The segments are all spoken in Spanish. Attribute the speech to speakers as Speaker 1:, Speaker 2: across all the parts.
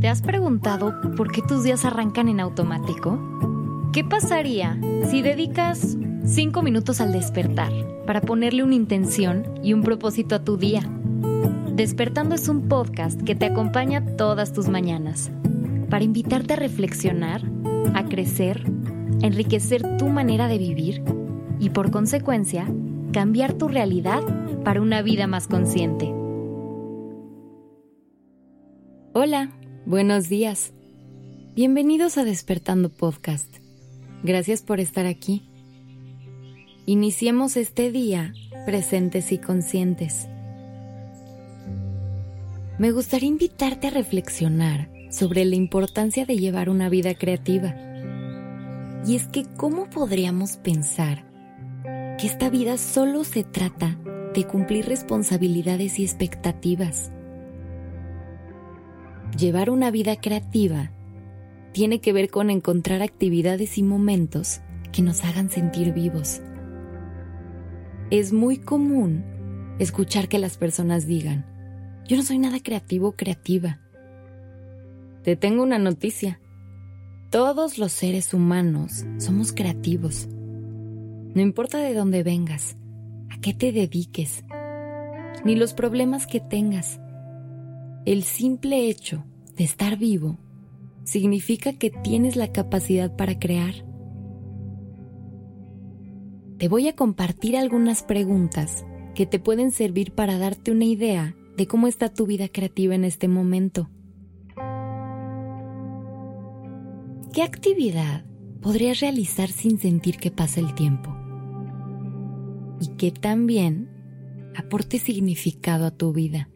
Speaker 1: ¿Te has preguntado por qué tus días arrancan en automático? ¿Qué pasaría si dedicas 5 minutos al despertar para ponerle una intención y un propósito a tu día? Despertando es un podcast que te acompaña todas tus mañanas para invitarte a reflexionar, a crecer, a enriquecer tu manera de vivir y por consecuencia cambiar tu realidad para una vida más consciente. Hola, buenos días. Bienvenidos a Despertando Podcast. Gracias por estar aquí. Iniciemos este día presentes y conscientes. Me gustaría invitarte a reflexionar sobre la importancia de llevar una vida creativa. Y es que, ¿cómo podríamos pensar que esta vida solo se trata de cumplir responsabilidades y expectativas? Llevar una vida creativa tiene que ver con encontrar actividades y momentos que nos hagan sentir vivos. Es muy común escuchar que las personas digan, yo no soy nada creativo o creativa. Te tengo una noticia. Todos los seres humanos somos creativos. No importa de dónde vengas, a qué te dediques, ni los problemas que tengas. El simple hecho de estar vivo significa que tienes la capacidad para crear. Te voy a compartir algunas preguntas que te pueden servir para darte una idea de cómo está tu vida creativa en este momento. ¿Qué actividad podrías realizar sin sentir que pasa el tiempo? Y que también aporte significado a tu vida.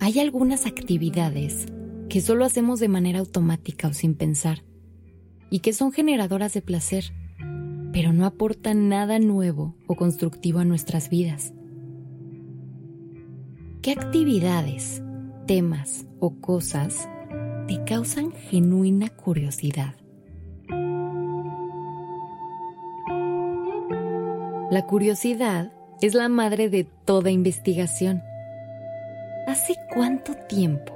Speaker 1: Hay algunas actividades que solo hacemos de manera automática o sin pensar y que son generadoras de placer, pero no aportan nada nuevo o constructivo a nuestras vidas. ¿Qué actividades, temas o cosas te causan genuina curiosidad? La curiosidad es la madre de toda investigación ¿Hace cuánto tiempo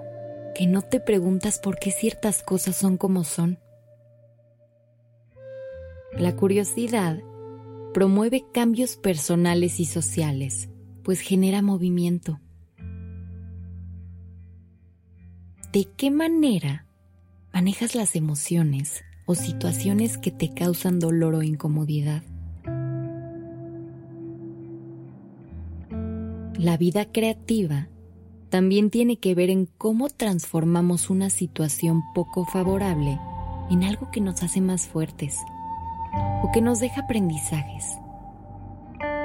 Speaker 1: que no te preguntas por qué ciertas cosas son como son? La curiosidad promueve cambios personales y sociales, pues genera movimiento. ¿De qué manera manejas las emociones o situaciones que te causan dolor o incomodidad? La vida creativa también tiene que ver en cómo transformamos una situación poco favorable en algo que nos hace más fuertes o que nos deja aprendizajes.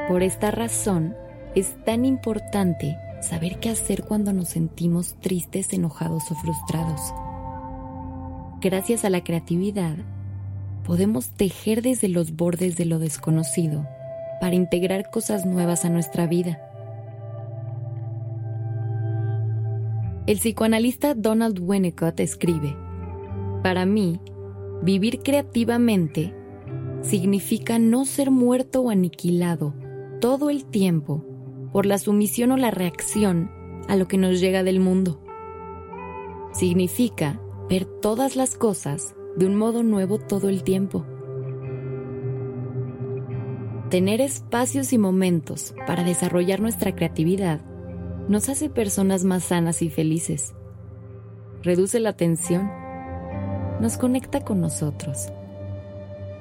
Speaker 1: Por esta razón, es tan importante saber qué hacer cuando nos sentimos tristes, enojados o frustrados. Gracias a la creatividad, podemos tejer desde los bordes de lo desconocido para integrar cosas nuevas a nuestra vida. El psicoanalista Donald Winnicott escribe, Para mí, vivir creativamente significa no ser muerto o aniquilado todo el tiempo por la sumisión o la reacción a lo que nos llega del mundo. Significa ver todas las cosas de un modo nuevo todo el tiempo. Tener espacios y momentos para desarrollar nuestra creatividad nos hace personas más sanas y felices. Reduce la tensión, nos conecta con nosotros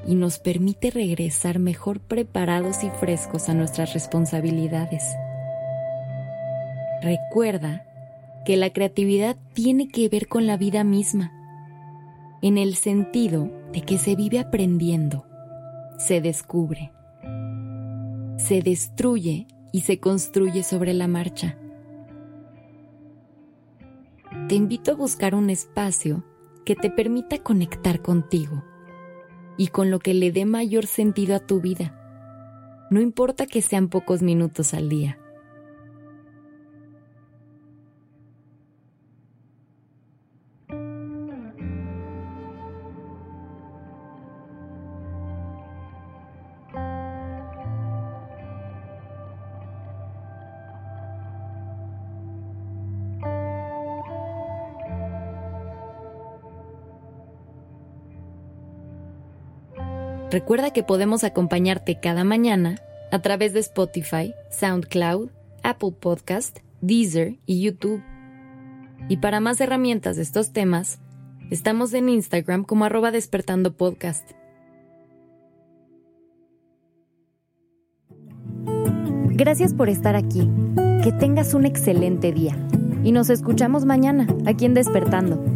Speaker 1: y nos permite regresar mejor preparados y frescos a nuestras responsabilidades. Recuerda que la creatividad tiene que ver con la vida misma, en el sentido de que se vive aprendiendo, se descubre, se destruye y se construye sobre la marcha te invito a buscar un espacio que te permita conectar contigo y con lo que le dé mayor sentido a tu vida. No importa que sean pocos minutos al día. Recuerda que podemos acompañarte cada mañana a través de Spotify, SoundCloud, Apple Podcast, Deezer y YouTube. Y para más herramientas de estos temas, estamos en Instagram como arroba despertando podcast. Gracias por estar aquí. Que tengas un excelente día. Y nos escuchamos mañana, aquí en Despertando.